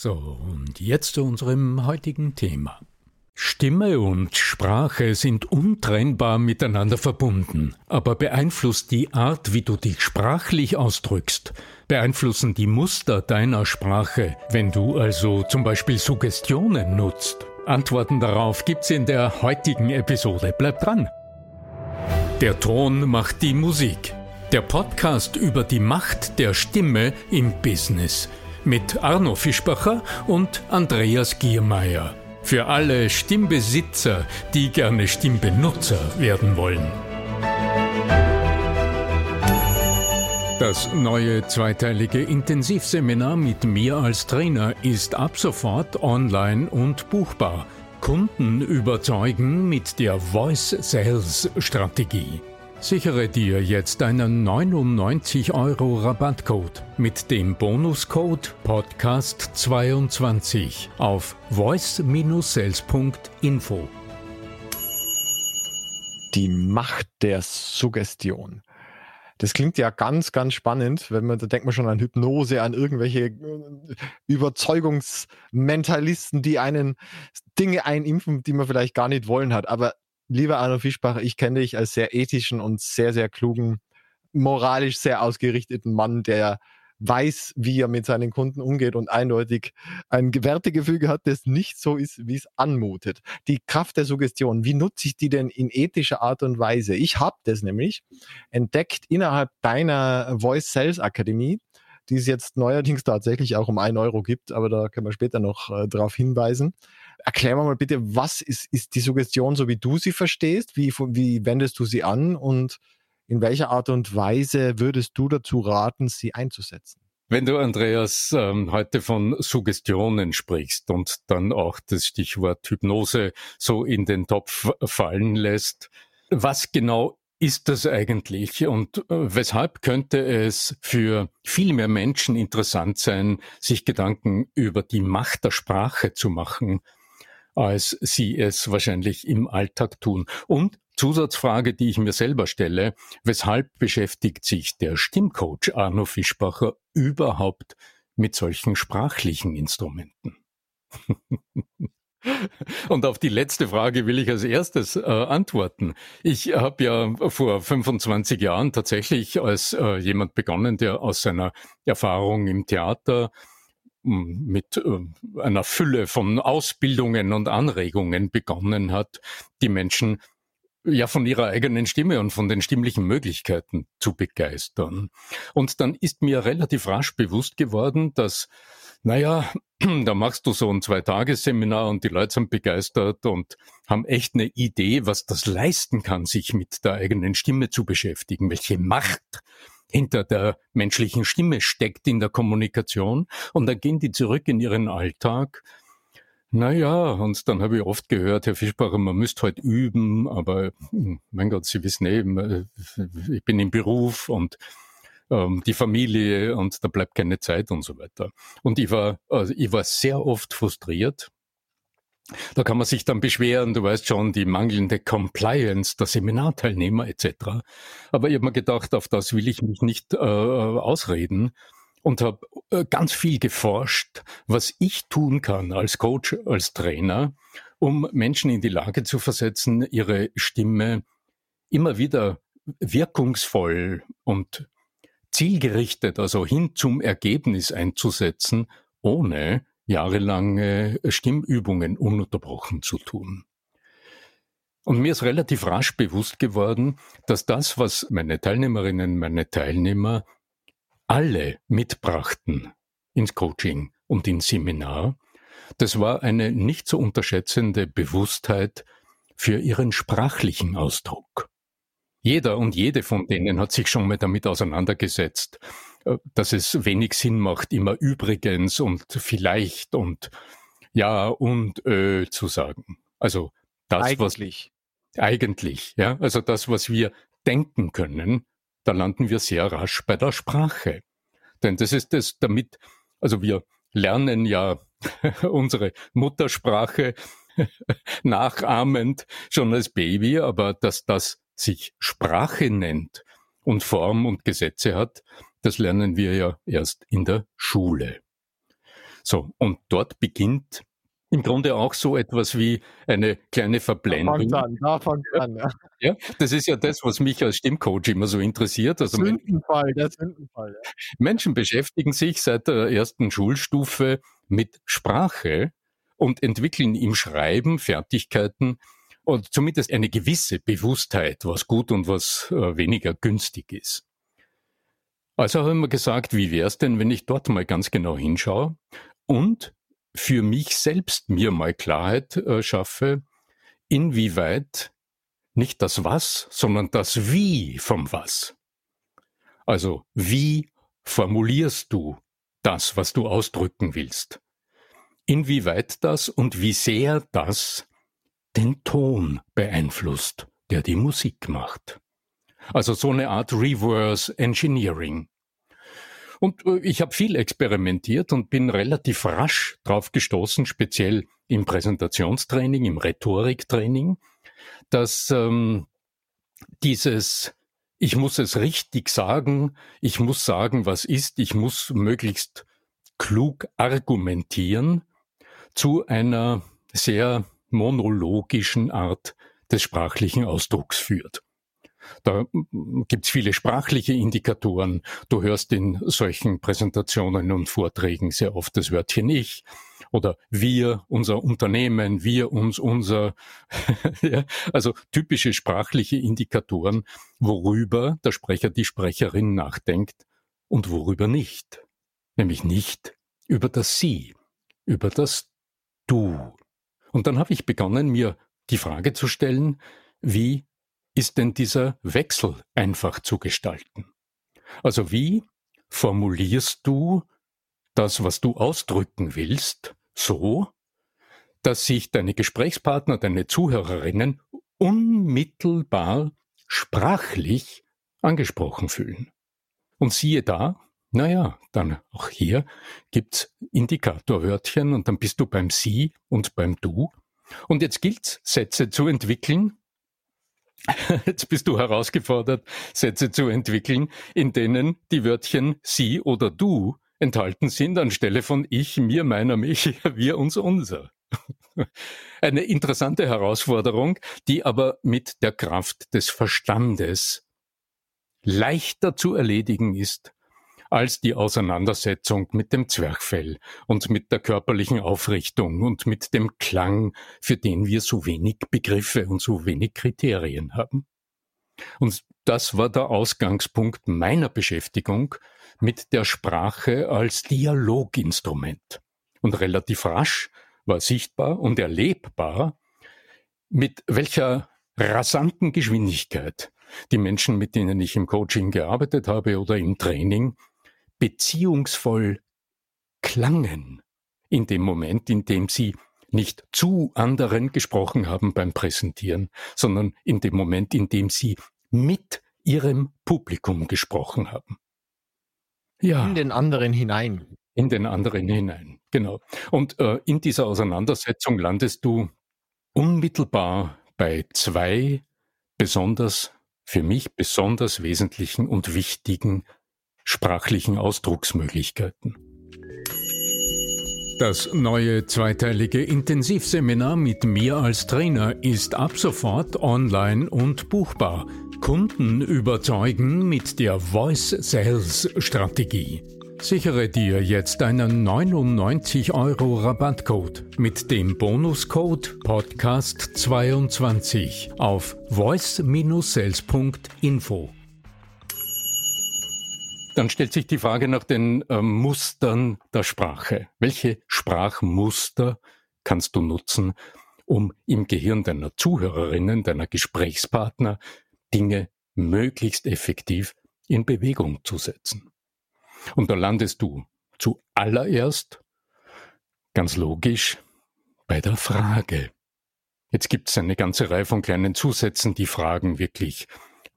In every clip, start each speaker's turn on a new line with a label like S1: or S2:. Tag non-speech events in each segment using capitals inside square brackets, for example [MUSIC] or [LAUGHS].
S1: So, und jetzt zu unserem heutigen Thema. Stimme und Sprache sind untrennbar miteinander verbunden, aber beeinflusst die Art, wie du dich sprachlich ausdrückst, beeinflussen die Muster deiner Sprache, wenn du also zum Beispiel Suggestionen nutzt. Antworten darauf gibt's in der heutigen Episode. Bleib dran! Der Ton macht die Musik. Der Podcast über die Macht der Stimme im Business mit Arno Fischbacher und Andreas Giermeier. Für alle Stimmbesitzer, die gerne Stimmbenutzer werden wollen. Das neue zweiteilige Intensivseminar mit mir als Trainer ist ab sofort online und buchbar. Kunden überzeugen mit der Voice Sales Strategie. Sichere dir jetzt einen 99 Euro Rabattcode mit dem Bonuscode Podcast22 auf voice-sales.info.
S2: Die Macht der Suggestion. Das klingt ja ganz, ganz spannend, wenn man, da denkt man schon an Hypnose, an irgendwelche äh, Überzeugungsmentalisten, die einen Dinge einimpfen, die man vielleicht gar nicht wollen hat. Aber Lieber Arno Fischbacher, ich kenne dich als sehr ethischen und sehr, sehr klugen, moralisch sehr ausgerichteten Mann, der weiß, wie er mit seinen Kunden umgeht und eindeutig ein Wertegefüge hat, das nicht so ist, wie es anmutet. Die Kraft der Suggestion, wie nutze ich die denn in ethischer Art und Weise? Ich habe das nämlich entdeckt innerhalb deiner Voice Sales Akademie, die es jetzt neuerdings tatsächlich auch um ein Euro gibt, aber da können wir später noch äh, darauf hinweisen. Erklär mal bitte, was ist, ist die Suggestion, so wie du sie verstehst? Wie, wie wendest du sie an und in welcher Art und Weise würdest du dazu raten, sie einzusetzen?
S1: Wenn du, Andreas, ähm, heute von Suggestionen sprichst und dann auch das Stichwort Hypnose so in den Topf fallen lässt, was genau ist das eigentlich und äh, weshalb könnte es für viel mehr Menschen interessant sein, sich Gedanken über die Macht der Sprache zu machen, als sie es wahrscheinlich im Alltag tun. Und Zusatzfrage, die ich mir selber stelle, weshalb beschäftigt sich der Stimmcoach Arno Fischbacher überhaupt mit solchen sprachlichen Instrumenten? [LAUGHS] Und auf die letzte Frage will ich als erstes äh, antworten. Ich habe ja vor 25 Jahren tatsächlich als äh, jemand begonnen, der aus seiner Erfahrung im Theater mit äh, einer Fülle von Ausbildungen und Anregungen begonnen hat, die Menschen ja von ihrer eigenen Stimme und von den stimmlichen Möglichkeiten zu begeistern. Und dann ist mir relativ rasch bewusst geworden, dass naja, [CLEARS THROAT] da machst du so ein Zwei-Tages-Seminar und die Leute sind begeistert und haben echt eine Idee, was das leisten kann, sich mit der eigenen Stimme zu beschäftigen, welche Macht hinter der menschlichen Stimme steckt in der Kommunikation. Und dann gehen die zurück in ihren Alltag. Naja, und dann habe ich oft gehört, Herr Fischbacher, man müsste heute halt üben, aber hm, mein Gott, Sie wissen eben, eh, ich bin im Beruf und ähm, die Familie und da bleibt keine Zeit und so weiter. Und ich war, also ich war sehr oft frustriert, da kann man sich dann beschweren, du weißt schon, die mangelnde Compliance der Seminarteilnehmer etc. Aber ich habe mir gedacht, auf das will ich mich nicht äh, ausreden. und habe äh, ganz viel geforscht, was ich tun kann als Coach, als Trainer, um Menschen in die Lage zu versetzen, ihre Stimme immer wieder wirkungsvoll und zielgerichtet, also hin zum Ergebnis einzusetzen, ohne jahrelange Stimmübungen ununterbrochen zu tun. Und mir ist relativ rasch bewusst geworden, dass das, was meine Teilnehmerinnen, meine Teilnehmer alle mitbrachten ins Coaching und ins Seminar, das war eine nicht zu unterschätzende Bewusstheit für ihren sprachlichen Ausdruck. Jeder und jede von denen hat sich schon mal damit auseinandergesetzt, äh, dass es wenig Sinn macht, immer übrigens und vielleicht und ja und äh, zu sagen. Also das,
S2: Eigentlich.
S1: Eigentlich, ja. Also das, was wir denken können, da landen wir sehr rasch bei der Sprache. Denn das ist das damit, also wir lernen ja [LAUGHS] unsere Muttersprache [LAUGHS] nachahmend schon als Baby, aber dass das sich Sprache nennt und Form und Gesetze hat, das lernen wir ja erst in der Schule. So, und dort beginnt im Grunde auch so etwas wie eine kleine Verblendung. Da fängt an, da fängt an. Ja. ja, das ist ja das, was mich als Stimmcoach immer so interessiert.
S2: Also Sündenfall, der Sündenfall. Ja.
S1: Menschen beschäftigen sich seit der ersten Schulstufe mit Sprache und entwickeln im Schreiben Fertigkeiten und zumindest eine gewisse Bewusstheit, was gut und was äh, weniger günstig ist. Also haben wir gesagt, wie wäre es denn, wenn ich dort mal ganz genau hinschaue und für mich selbst mir mal Klarheit äh, schaffe, inwieweit nicht das Was, sondern das Wie vom Was. Also wie formulierst du das, was du ausdrücken willst? Inwieweit das und wie sehr das den Ton beeinflusst, der die Musik macht. Also so eine Art Reverse Engineering. Und äh, ich habe viel experimentiert und bin relativ rasch drauf gestoßen, speziell im Präsentationstraining, im Rhetoriktraining, dass ähm, dieses ich muss es richtig sagen, ich muss sagen, was ist, ich muss möglichst klug argumentieren zu einer sehr monologischen Art des sprachlichen Ausdrucks führt. Da gibt's viele sprachliche Indikatoren. Du hörst in solchen Präsentationen und Vorträgen sehr oft das Wörtchen ich oder wir, unser Unternehmen, wir, uns, unser. [LAUGHS] ja, also typische sprachliche Indikatoren, worüber der Sprecher, die Sprecherin nachdenkt und worüber nicht. Nämlich nicht über das Sie, über das Du. Und dann habe ich begonnen, mir die Frage zu stellen, wie ist denn dieser Wechsel einfach zu gestalten? Also wie formulierst du das, was du ausdrücken willst, so, dass sich deine Gesprächspartner, deine Zuhörerinnen unmittelbar sprachlich angesprochen fühlen? Und siehe da, naja, dann auch hier gibt's Indikatorwörtchen und dann bist du beim Sie und beim Du. Und jetzt gilt's, Sätze zu entwickeln, [LAUGHS] Jetzt bist du herausgefordert, Sätze zu entwickeln, in denen die Wörtchen sie oder du enthalten sind, anstelle von ich, mir, meiner, mich, [LAUGHS] wir, uns, unser. [LAUGHS] Eine interessante Herausforderung, die aber mit der Kraft des Verstandes leichter zu erledigen ist als die Auseinandersetzung mit dem Zwerchfell und mit der körperlichen Aufrichtung und mit dem Klang, für den wir so wenig Begriffe und so wenig Kriterien haben. Und das war der Ausgangspunkt meiner Beschäftigung mit der Sprache als Dialoginstrument. Und relativ rasch war sichtbar und erlebbar, mit welcher rasanten Geschwindigkeit die Menschen, mit denen ich im Coaching gearbeitet habe oder im Training, beziehungsvoll klangen in dem Moment, in dem sie nicht zu anderen gesprochen haben beim Präsentieren, sondern in dem Moment, in dem sie mit ihrem Publikum gesprochen haben.
S2: Ja. In den anderen hinein.
S1: In den anderen hinein, genau. Und äh, in dieser Auseinandersetzung landest du unmittelbar bei zwei besonders, für mich besonders wesentlichen und wichtigen sprachlichen Ausdrucksmöglichkeiten. Das neue zweiteilige Intensivseminar mit mir als Trainer ist ab sofort online und buchbar. Kunden überzeugen mit der Voice Sales Strategie. Sichere dir jetzt einen 99 Euro Rabattcode mit dem Bonuscode Podcast22 auf voice-sales.info. Dann stellt sich die Frage nach den äh, Mustern der Sprache. Welche Sprachmuster kannst du nutzen, um im Gehirn deiner Zuhörerinnen, deiner Gesprächspartner Dinge möglichst effektiv in Bewegung zu setzen? Und da landest du zuallererst, ganz logisch, bei der Frage. Jetzt gibt es eine ganze Reihe von kleinen Zusätzen, die Fragen wirklich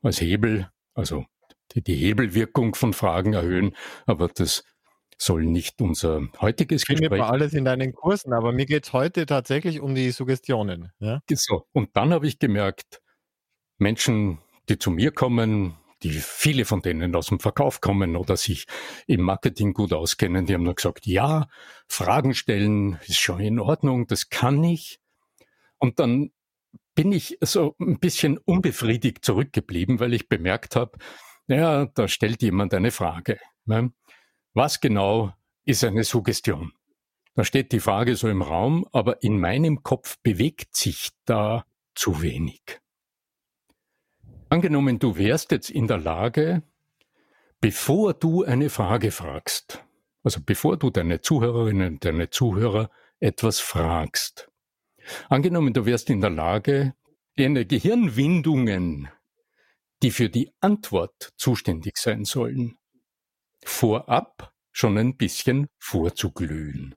S1: als Hebel, also die, die Hebelwirkung von Fragen erhöhen, aber das soll nicht unser heutiges
S2: Gespräch. Findet man alles in deinen Kursen, aber mir geht es heute tatsächlich um die Suggestionen. Ja?
S1: So, und dann habe ich gemerkt, Menschen, die zu mir kommen, die viele von denen aus dem Verkauf kommen oder sich im Marketing gut auskennen, die haben nur gesagt, ja, Fragen stellen ist schon in Ordnung, das kann ich. Und dann bin ich so ein bisschen unbefriedigt zurückgeblieben, weil ich bemerkt habe, ja, da stellt jemand eine Frage. Ne? Was genau ist eine Suggestion? Da steht die Frage so im Raum, aber in meinem Kopf bewegt sich da zu wenig. Angenommen, du wärst jetzt in der Lage, bevor du eine Frage fragst, also bevor du deine Zuhörerinnen, deine Zuhörer etwas fragst, angenommen, du wärst in der Lage, deine Gehirnwindungen, die für die Antwort zuständig sein sollen, vorab schon ein bisschen vorzuglühen.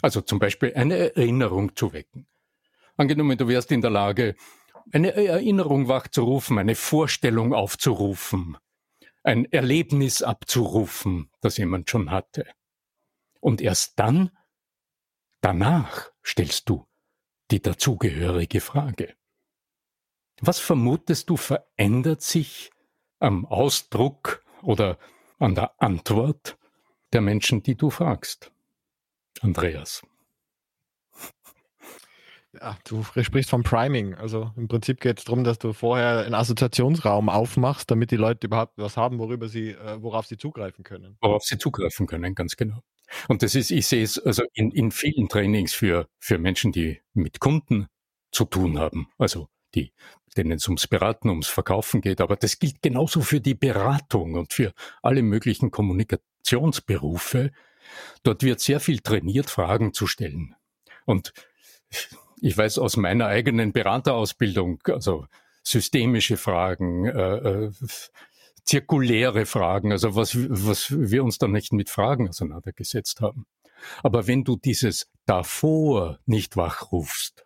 S1: Also zum Beispiel eine Erinnerung zu wecken. Angenommen, du wärst in der Lage, eine Erinnerung wachzurufen, eine Vorstellung aufzurufen, ein Erlebnis abzurufen, das jemand schon hatte. Und erst dann, danach stellst du die dazugehörige Frage. Was vermutest du verändert sich am Ausdruck oder an der Antwort der Menschen, die du fragst? Andreas.
S2: Ja, du sprichst vom Priming. Also im Prinzip geht es darum, dass du vorher einen Assoziationsraum aufmachst, damit die Leute überhaupt was haben, worüber sie, äh, worauf sie zugreifen können.
S1: Worauf sie zugreifen können, ganz genau. Und das ist, ich sehe es also in, in vielen Trainings für, für Menschen, die mit Kunden zu tun haben, also die, denen es ums Beraten, ums Verkaufen geht. Aber das gilt genauso für die Beratung und für alle möglichen Kommunikationsberufe. Dort wird sehr viel trainiert, Fragen zu stellen. Und ich weiß aus meiner eigenen Beraterausbildung, also systemische Fragen, äh, äh, zirkuläre Fragen, also was, was wir uns da nicht mit Fragen auseinandergesetzt haben. Aber wenn du dieses davor nicht wachrufst,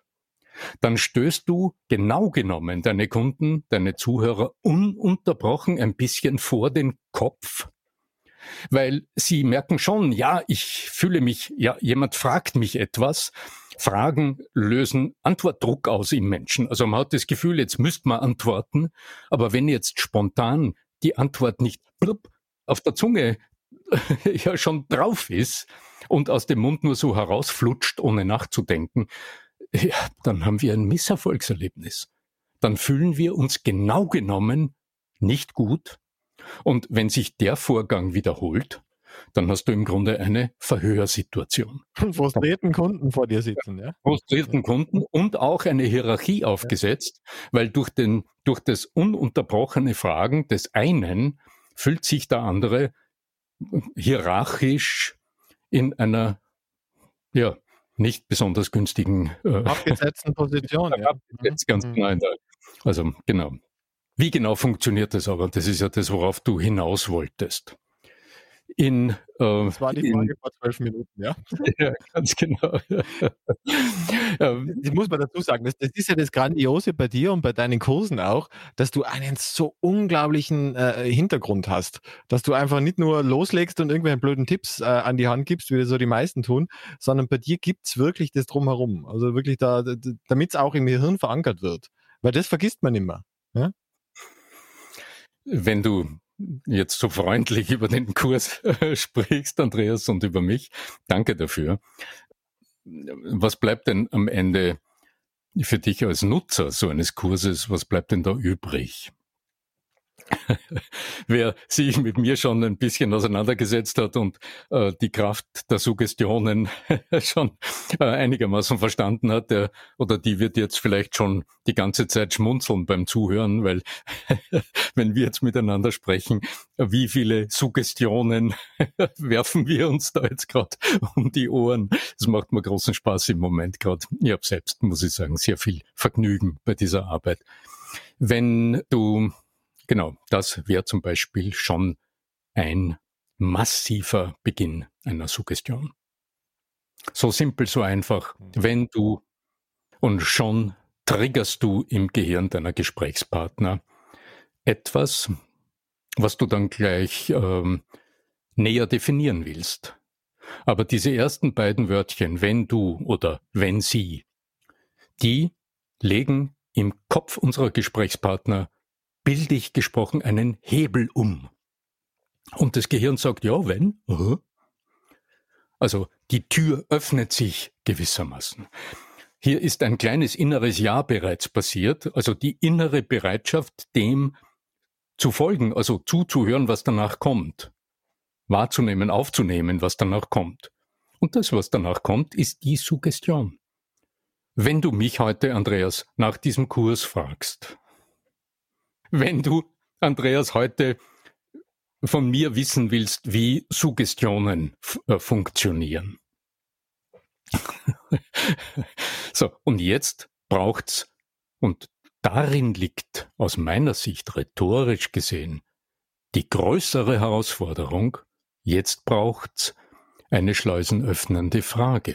S1: dann stößt du genau genommen deine Kunden, deine Zuhörer ununterbrochen ein bisschen vor den Kopf, weil sie merken schon, ja, ich fühle mich, ja, jemand fragt mich etwas Fragen lösen Antwortdruck aus im Menschen. Also man hat das Gefühl, jetzt müsste man antworten, aber wenn jetzt spontan die Antwort nicht auf der Zunge [LAUGHS] ja schon drauf ist und aus dem Mund nur so herausflutscht, ohne nachzudenken, ja, dann haben wir ein Misserfolgserlebnis. Dann fühlen wir uns genau genommen nicht gut. Und wenn sich der Vorgang wiederholt, dann hast du im Grunde eine Verhörsituation. [LAUGHS]
S2: Frustrierten Kunden vor dir sitzen, ja?
S1: Frustrierten Kunden und auch eine Hierarchie aufgesetzt, weil durch, den, durch das ununterbrochene Fragen des einen fühlt sich der andere hierarchisch in einer, ja, nicht besonders günstigen
S2: äh, abgesetzten Position. [LAUGHS]
S1: ja. Abgesetzt, ganz mhm. genau. Also genau. Wie genau funktioniert das aber? Das ist ja das, worauf du hinaus wolltest in. Äh,
S2: das war die Frage in, vor zwölf Minuten, ja. [LAUGHS]
S1: ja, ganz genau. [LAUGHS]
S2: Ähm, das muss man dazu sagen, das, das, ist ja das Grandiose bei dir und bei deinen Kursen auch, dass du einen so unglaublichen äh, Hintergrund hast, dass du einfach nicht nur loslegst und irgendwelche blöden Tipps äh, an die Hand gibst, wie das so die meisten tun, sondern bei dir gibt es wirklich das Drumherum. Also wirklich da, damit es auch im Gehirn verankert wird. Weil das vergisst man immer. Ja?
S1: Wenn du jetzt so freundlich über den Kurs sprichst, Andreas, und über mich. Danke dafür. Was bleibt denn am Ende für dich als Nutzer so eines Kurses, was bleibt denn da übrig? Wer sich mit mir schon ein bisschen auseinandergesetzt hat und äh, die Kraft der Suggestionen [LAUGHS] schon äh, einigermaßen verstanden hat, der oder die wird jetzt vielleicht schon die ganze Zeit schmunzeln beim Zuhören, weil [LAUGHS] wenn wir jetzt miteinander sprechen, wie viele Suggestionen [LAUGHS] werfen wir uns da jetzt gerade um die Ohren? Das macht mir großen Spaß im Moment gerade. Ich habe selbst, muss ich sagen, sehr viel Vergnügen bei dieser Arbeit. Wenn du Genau, das wäre zum Beispiel schon ein massiver Beginn einer Suggestion. So simpel, so einfach. Mhm. Wenn du und schon triggerst du im Gehirn deiner Gesprächspartner etwas, was du dann gleich ähm, näher definieren willst. Aber diese ersten beiden Wörtchen, wenn du oder wenn sie, die legen im Kopf unserer Gesprächspartner bildlich gesprochen einen Hebel um. Und das Gehirn sagt, ja, wenn. Also die Tür öffnet sich gewissermaßen. Hier ist ein kleines inneres Ja bereits passiert, also die innere Bereitschaft, dem zu folgen, also zuzuhören, was danach kommt, wahrzunehmen, aufzunehmen, was danach kommt. Und das, was danach kommt, ist die Suggestion. Wenn du mich heute, Andreas, nach diesem Kurs fragst, wenn du, Andreas, heute von mir wissen willst, wie Suggestionen äh, funktionieren. [LAUGHS] so, und jetzt braucht's, und darin liegt aus meiner Sicht rhetorisch gesehen die größere Herausforderung, jetzt braucht's eine schleusenöffnende Frage.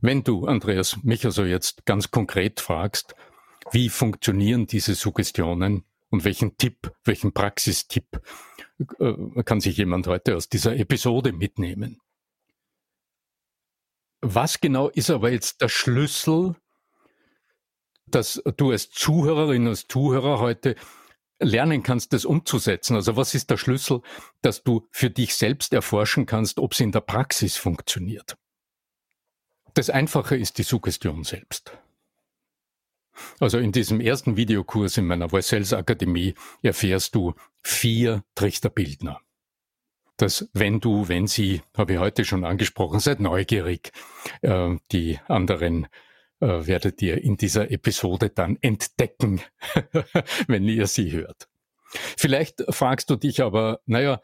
S1: Wenn du, Andreas, mich also jetzt ganz konkret fragst, wie funktionieren diese Suggestionen und welchen Tipp, welchen Praxistipp äh, kann sich jemand heute aus dieser Episode mitnehmen? Was genau ist aber jetzt der Schlüssel, dass du als Zuhörerin, als Zuhörer heute lernen kannst, das umzusetzen? Also was ist der Schlüssel, dass du für dich selbst erforschen kannst, ob es in der Praxis funktioniert? Das Einfache ist die Suggestion selbst. Also in diesem ersten Videokurs in meiner Voice Sales Akademie erfährst du vier Trichterbildner. Das Wenn du, wenn sie, habe ich heute schon angesprochen, seid neugierig. Äh, die anderen äh, werdet ihr in dieser Episode dann entdecken, [LAUGHS] wenn ihr sie hört. Vielleicht fragst du dich aber, naja,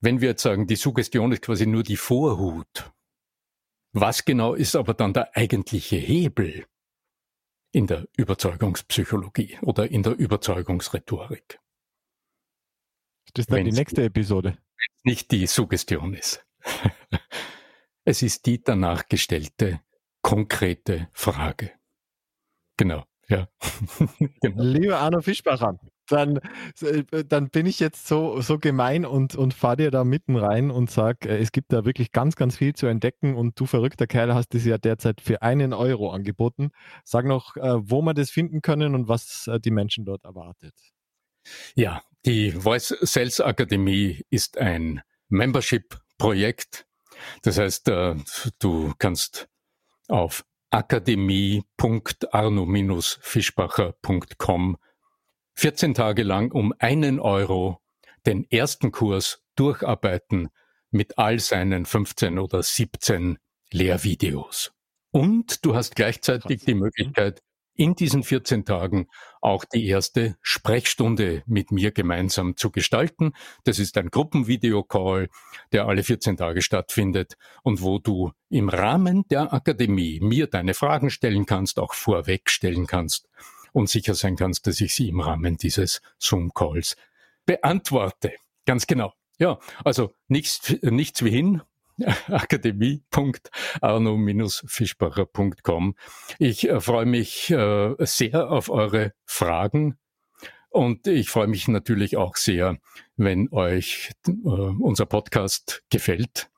S1: wenn wir jetzt sagen, die Suggestion ist quasi nur die Vorhut. Was genau ist aber dann der eigentliche Hebel? In der Überzeugungspsychologie oder in der Überzeugungsrhetorik.
S2: Das ist dann Wenn's die nächste Episode.
S1: Nicht die Suggestion ist. [LAUGHS] es ist die danach gestellte, konkrete Frage. Genau, ja. [LAUGHS]
S2: genau. Lieber Arno Fischbacher, dann, äh, dann bin ich jetzt so, so gemein und, und fahre dir da mitten rein und sag, äh, es gibt da wirklich ganz, ganz viel zu entdecken und du verrückter Kerl hast es ja derzeit für einen Euro angeboten. Sag noch, äh, wo wir das finden können und was die Menschen dort erwartet.
S1: Ja, die Voice Sales Akademie ist ein Membership-Projekt. Das heißt, du kannst auf akademie.arno-fischbacher.com 14 Tage lang um einen Euro den ersten Kurs durcharbeiten mit all seinen 15 oder 17 Lehrvideos. Und du hast gleichzeitig die Möglichkeit, in diesen 14 Tagen auch die erste Sprechstunde mit mir gemeinsam zu gestalten. Das ist ein Gruppenvideocall, der alle 14 Tage stattfindet und wo du im Rahmen der Akademie mir deine Fragen stellen kannst, auch vorweg stellen kannst und sicher sein kannst, dass ich sie im Rahmen dieses Zoom-Calls beantworte. Ganz genau. Ja, also nichts, nichts wie hin. [LAUGHS] akademie.arno-fischbacher.com. Ich äh, freue mich äh, sehr auf eure Fragen und ich freue mich natürlich auch sehr, wenn euch äh, unser Podcast gefällt.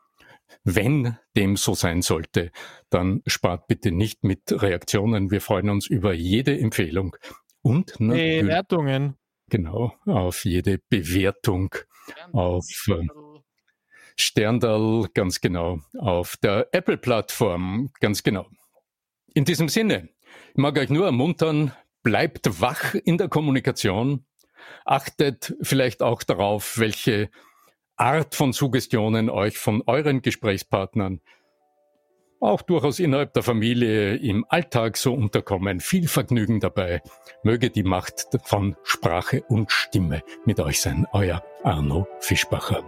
S1: Wenn dem so sein sollte, dann spart bitte nicht mit Reaktionen. Wir freuen uns über jede Empfehlung und
S2: natürlich Bewertungen.
S1: genau, auf jede Bewertung, auf äh, Sterndal, ganz genau, auf der Apple-Plattform, ganz genau. In diesem Sinne, ich mag euch nur ermuntern, bleibt wach in der Kommunikation, achtet vielleicht auch darauf, welche Art von Suggestionen euch von euren Gesprächspartnern auch durchaus innerhalb der Familie im Alltag so unterkommen. Viel Vergnügen dabei. Möge die Macht von Sprache und Stimme mit euch sein. Euer Arno Fischbacher.